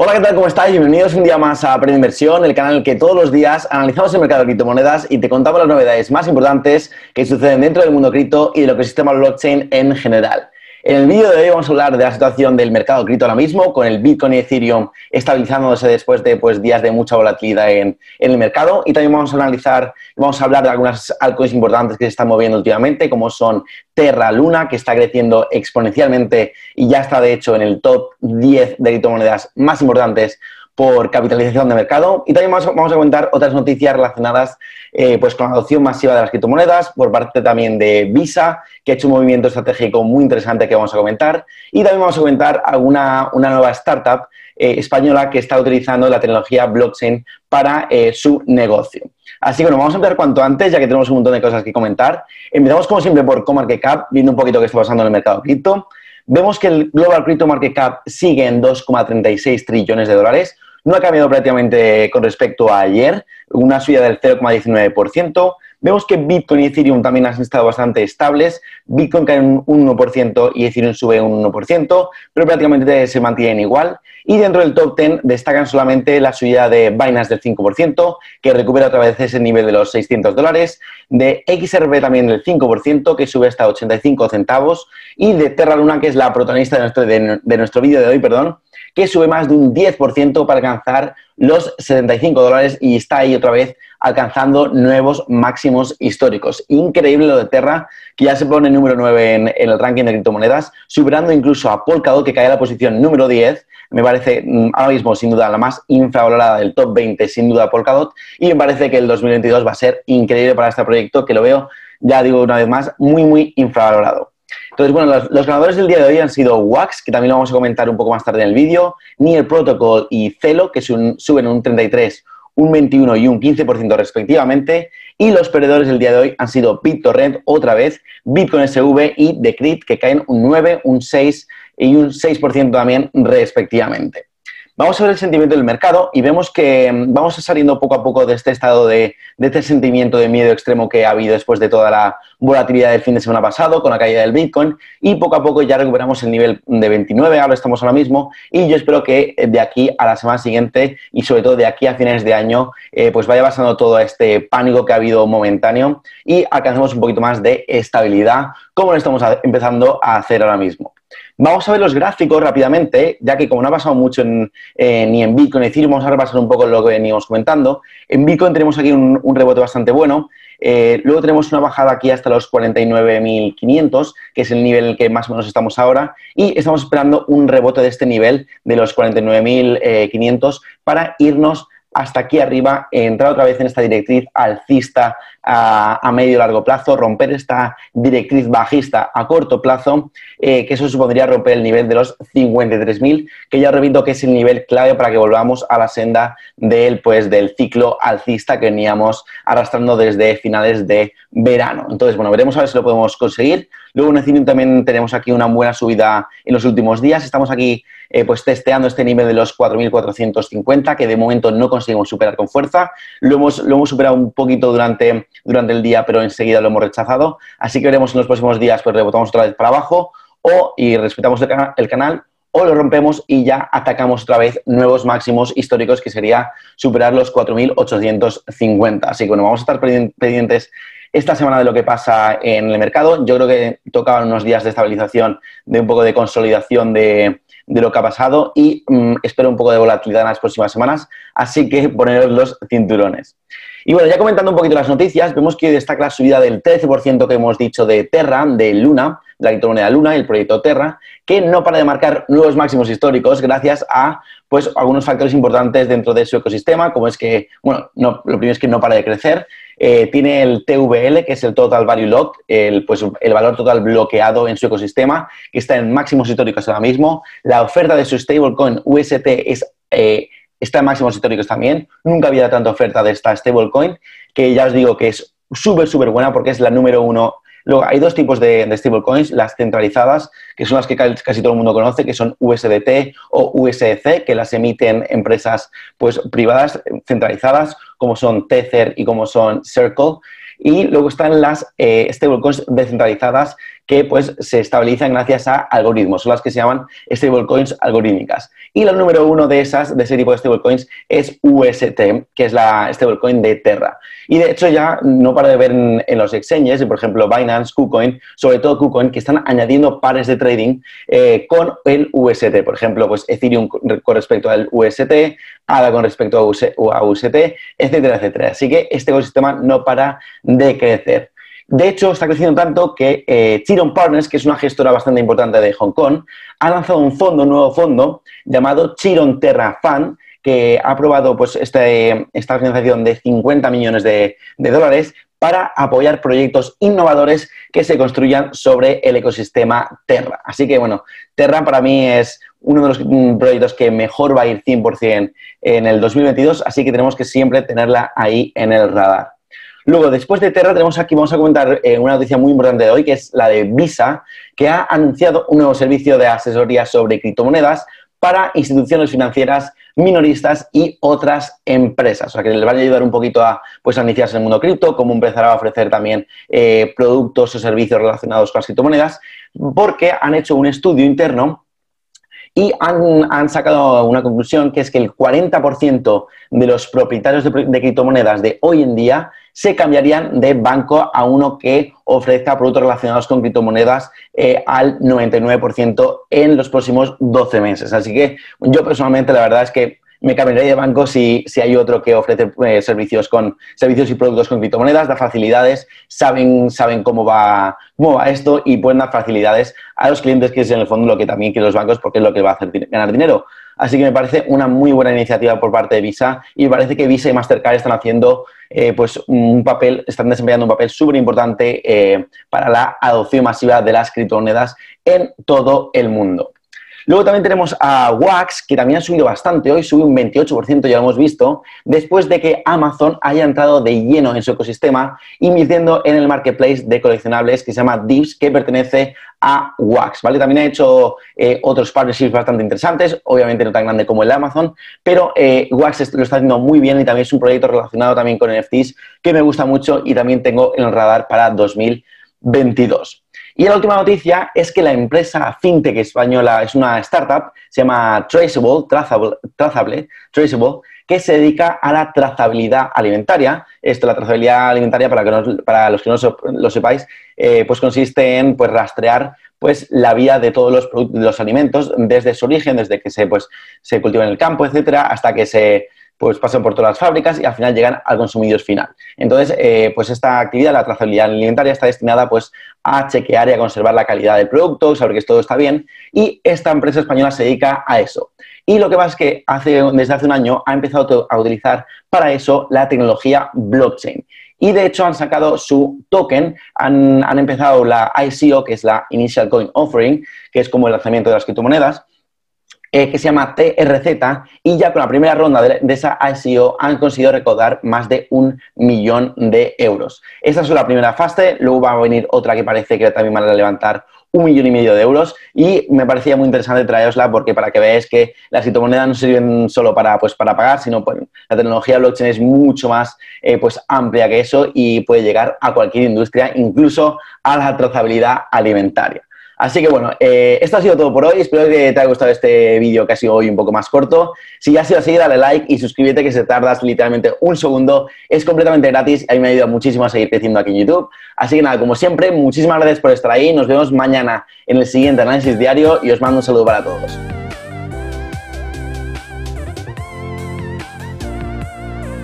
Hola, ¿qué tal? ¿Cómo estáis? Bienvenidos un día más a Aprende Inversión, el canal en el que todos los días analizamos el mercado de criptomonedas y te contamos las novedades más importantes que suceden dentro del mundo cripto y del ecosistema blockchain en general. En el vídeo de hoy vamos a hablar de la situación del mercado cripto ahora mismo, con el Bitcoin y Ethereum estabilizándose después de pues, días de mucha volatilidad en, el mercado. Y también vamos a analizar, vamos a hablar de algunas altcoins importantes que se están moviendo últimamente, como son Terra Luna, que está creciendo exponencialmente y ya está de hecho en el top 10 de criptomonedas más importantes por capitalización de mercado y también vamos, a comentar otras noticias relacionadas eh, pues con la adopción masiva de las criptomonedas por parte también de Visa, que ha hecho un movimiento estratégico muy interesante que vamos a comentar y también vamos a comentar alguna una nueva startup eh, española que está utilizando la tecnología blockchain para eh, su negocio. Así que bueno, vamos a empezar cuanto antes, ya que tenemos un montón de cosas que comentar. Empezamos como siempre por CoMarketCap, viendo un poquito qué está pasando en el mercado cripto. Vemos que el Global Crypto Market Cap sigue en 2,36 trillones de dólares, no ha cambiado prácticamente con respecto a ayer, una subida del 0,19%. Vemos que Bitcoin y Ethereum también han estado bastante estables. Bitcoin cae un 1% y Ethereum sube un 1%, pero prácticamente se mantienen igual. Y dentro del top 10 destacan solamente la subida de Binance del 5%, que recupera otra vez ese nivel de los 600 dólares, de XRP también del 5%, que sube hasta 85 centavos, y de Terra Luna, que es la protagonista de nuestro, de nuestro vídeo de hoy, perdón, que sube más de un 10% para alcanzar los 75 dólares y está ahí otra vez alcanzando nuevos máximos históricos. Increíble lo de Terra, que ya se pone número 9 en, el ranking de criptomonedas, superando incluso a Polkadot, que cae a la posición número 10. Me parece mm, ahora mismo, sin duda, la más infravalorada del top 20, sin duda, Polkadot. Y me parece que el 2022 va a ser increíble para este proyecto, que lo veo, ya digo una vez más, muy, muy infravalorado. Entonces, bueno, los, ganadores del día de hoy han sido Wax, que también lo vamos a comentar un poco más tarde en el vídeo, Near Protocol y Celo, que suben un 33, un 21 y un 15% respectivamente. Y los perdedores del día de hoy han sido BitTorrent otra vez, Bitcoin SV y Decrypt, que caen un 9, un 6 y un 6% también respectivamente. Vamos a ver el sentimiento del mercado y vemos que mm, vamos saliendo poco a poco de este estado de, este sentimiento de miedo extremo que ha habido después de toda la volatilidad del fin de semana pasado con la caída del Bitcoin y poco a poco ya recuperamos el nivel de 29, ahora estamos ahora mismo y yo espero que de aquí a la semana siguiente y sobre todo de aquí a finales de año eh, pues vaya pasando todo este pánico que ha habido momentáneo y alcancemos un poquito más de estabilidad como lo estamos empezando a hacer ahora mismo. Vamos a ver los gráficos rápidamente, ya que como no ha pasado mucho en, ni en Bitcoin ni Ethereum, vamos a repasar un poco lo que veníamos comentando. En Bitcoin tenemos aquí un, rebote bastante bueno. Eh, luego tenemos una bajada aquí hasta los 49.500, que es el nivel en el que más o menos estamos ahora. Y estamos esperando un rebote de este nivel de los 49.500 para irnos hasta aquí arriba, entrar otra vez en esta directriz alcista a, medio y largo plazo, romper esta directriz bajista a corto plazo, eh, que eso supondría romper el nivel de los 53.000, que ya repito que es el nivel clave para que volvamos a la senda del, pues, del ciclo alcista que veníamos arrastrando desde finales de verano. Entonces, bueno, veremos a ver si lo podemos conseguir. Luego en Ethereum también tenemos aquí una buena subida en los últimos días. Estamos aquí eh, pues testeando este nivel de los 4.450, que de momento no conseguimos superar con fuerza. Lo hemos, lo hemos superado un poquito durante, durante el día, pero enseguida lo hemos rechazado. Así que veremos en los próximos días, pues rebotamos otra vez para abajo o y respetamos el, canal o lo rompemos y ya atacamos otra vez nuevos máximos históricos que sería superar los 4.850. Así que bueno, vamos a estar pendientes esta semana de lo que pasa en el mercado. Yo creo que tocaban unos días de estabilización, de un poco de consolidación de, lo que ha pasado y mm, espero un poco de volatilidad en las próximas semanas. Así que poneros los cinturones. Y bueno, ya comentando un poquito las noticias, vemos que destaca la subida del 13% que hemos dicho de Terra, de Luna, la criptomoneda Luna, el proyecto Terra, que no para de marcar nuevos máximos históricos gracias a pues, algunos factores importantes dentro de su ecosistema, como es que, bueno, no, lo primero es que no para de crecer, eh, tiene el TVL, que es el Total Value Lock, el, pues, el valor total bloqueado en su ecosistema, que está en máximos históricos ahora mismo. La oferta de su stablecoin UST es, eh, está en máximos históricos también. Nunca había tanta oferta de esta stablecoin, que ya os digo que es súper, súper buena porque es la número uno Luego, hay dos tipos de, stablecoins, las centralizadas, que son las que casi todo el mundo conoce, que son USDT o USDC, que las emiten empresas pues, privadas centralizadas, como son Tether y como son Circle. Y luego están las eh, stablecoins descentralizadas, que pues se estabilizan gracias a algoritmos, son las que se llaman stablecoins algorítmicas. Y la número uno de esas, de ese tipo de stablecoins, es UST, que es la stablecoin de Terra. Y de hecho ya no para de ver en, los exchanges, por ejemplo Binance, KuCoin, sobre todo KuCoin, que están añadiendo pares de trading eh, con el UST. Por ejemplo, pues Ethereum con respecto al UST, ADA con respecto a UST, etcétera, etcétera. Así que este ecosistema no para de crecer. De hecho, está creciendo tanto que eh, Chiron Partners, que es una gestora bastante importante de Hong Kong, ha lanzado un fondo, un nuevo fondo llamado Chiron Terra Fund, que ha aprobado pues, este, esta organización de 50 millones de, dólares para apoyar proyectos innovadores que se construyan sobre el ecosistema Terra. Así que, bueno, Terra para mí es uno de los mm, proyectos que mejor va a ir 100% en el 2022, así que tenemos que siempre tenerla ahí en el radar. Luego, después de Terra, tenemos aquí, vamos a comentar eh, una noticia muy importante de hoy, que es la de Visa, que ha anunciado un nuevo servicio de asesoría sobre criptomonedas para instituciones financieras, minoristas y otras empresas. O sea, que les va a ayudar un poquito a, pues, iniciarse en el mundo cripto, cómo empezar a ofrecer también eh, productos o servicios relacionados con las criptomonedas, porque han hecho un estudio interno y han, sacado una conclusión que es que el 40% de los propietarios de, criptomonedas de hoy en día se cambiarían de banco a uno que ofrezca productos relacionados con criptomonedas eh, al 99% en los próximos 12 meses. Así que yo personalmente la verdad es que me cambiaría de banco si, si hay otro que ofrece eh, servicios, con, servicios y productos con criptomonedas, da facilidades, saben, saben cómo, va, cómo va esto y pueden dar facilidades a los clientes, que es en el fondo lo que también quieren los bancos porque es lo que va a hacer ganar dinero. Así que me parece una muy buena iniciativa por parte de Visa y me parece que Visa y Mastercard están haciendo eh, pues un papel, están desempeñando un papel súper importante eh, para la adopción masiva de las criptomonedas en todo el mundo. Luego también tenemos a Wax, que también ha subido bastante hoy, sube un 28%, ya lo hemos visto, después de que Amazon haya entrado de lleno en su ecosistema, invirtiendo en el marketplace de coleccionables que se llama Dips, que pertenece a Wax, ¿vale? También ha hecho eh, otros partnerships bastante interesantes, obviamente no tan grande como el de Amazon, pero eh, Wax lo está haciendo muy bien y también es un proyecto relacionado también con NFTs que me gusta mucho y también tengo en el radar para 2022. Y la última noticia es que la empresa fintech española es una startup, se llama Traceable, Trazable, Traceable, que se dedica a la trazabilidad alimentaria. Esto, la trazabilidad alimentaria, para, que para los que no lo sepáis, eh, pues consiste en pues, rastrear pues, la vida de todos los, los alimentos desde su origen, desde que se, pues, se cultiva en el campo, etcétera, hasta que se pues pasan por todas las fábricas y al final llegan al consumidor final. Entonces, eh, pues esta actividad, la trazabilidad alimentaria, está destinada pues a chequear y a conservar la calidad del producto, saber que todo está bien y esta empresa española se dedica a eso. Y lo que pasa es que hace, desde hace un año ha empezado a utilizar para eso la tecnología blockchain. Y de hecho han sacado su token, han, han empezado la ICO, que es la Initial Coin Offering, que es como el lanzamiento de las criptomonedas, eh, que se llama TRZ y ya con la primera ronda de, esa ICO han conseguido recaudar más de un millón de euros. Esta es la primera fase, luego va a venir otra que parece que también van a levantar un millón y medio de euros y me parecía muy interesante traerosla porque para que veáis que las criptomonedas no sirven solo para, pues, para pagar, sino pues, la tecnología blockchain es mucho más eh, pues, amplia que eso y puede llegar a cualquier industria, incluso a la trazabilidad alimentaria. Así que bueno, eh, esto ha sido todo por hoy. Espero que te haya gustado este vídeo que ha sido hoy un poco más corto. Si ya ha sido así, dale like y suscríbete que se tardas literalmente un segundo. Es completamente gratis y a mí me ayuda muchísimo a seguir creciendo aquí en YouTube. Así que nada, como siempre, muchísimas gracias por estar ahí. Nos vemos mañana en el siguiente análisis diario y os mando un saludo para todos.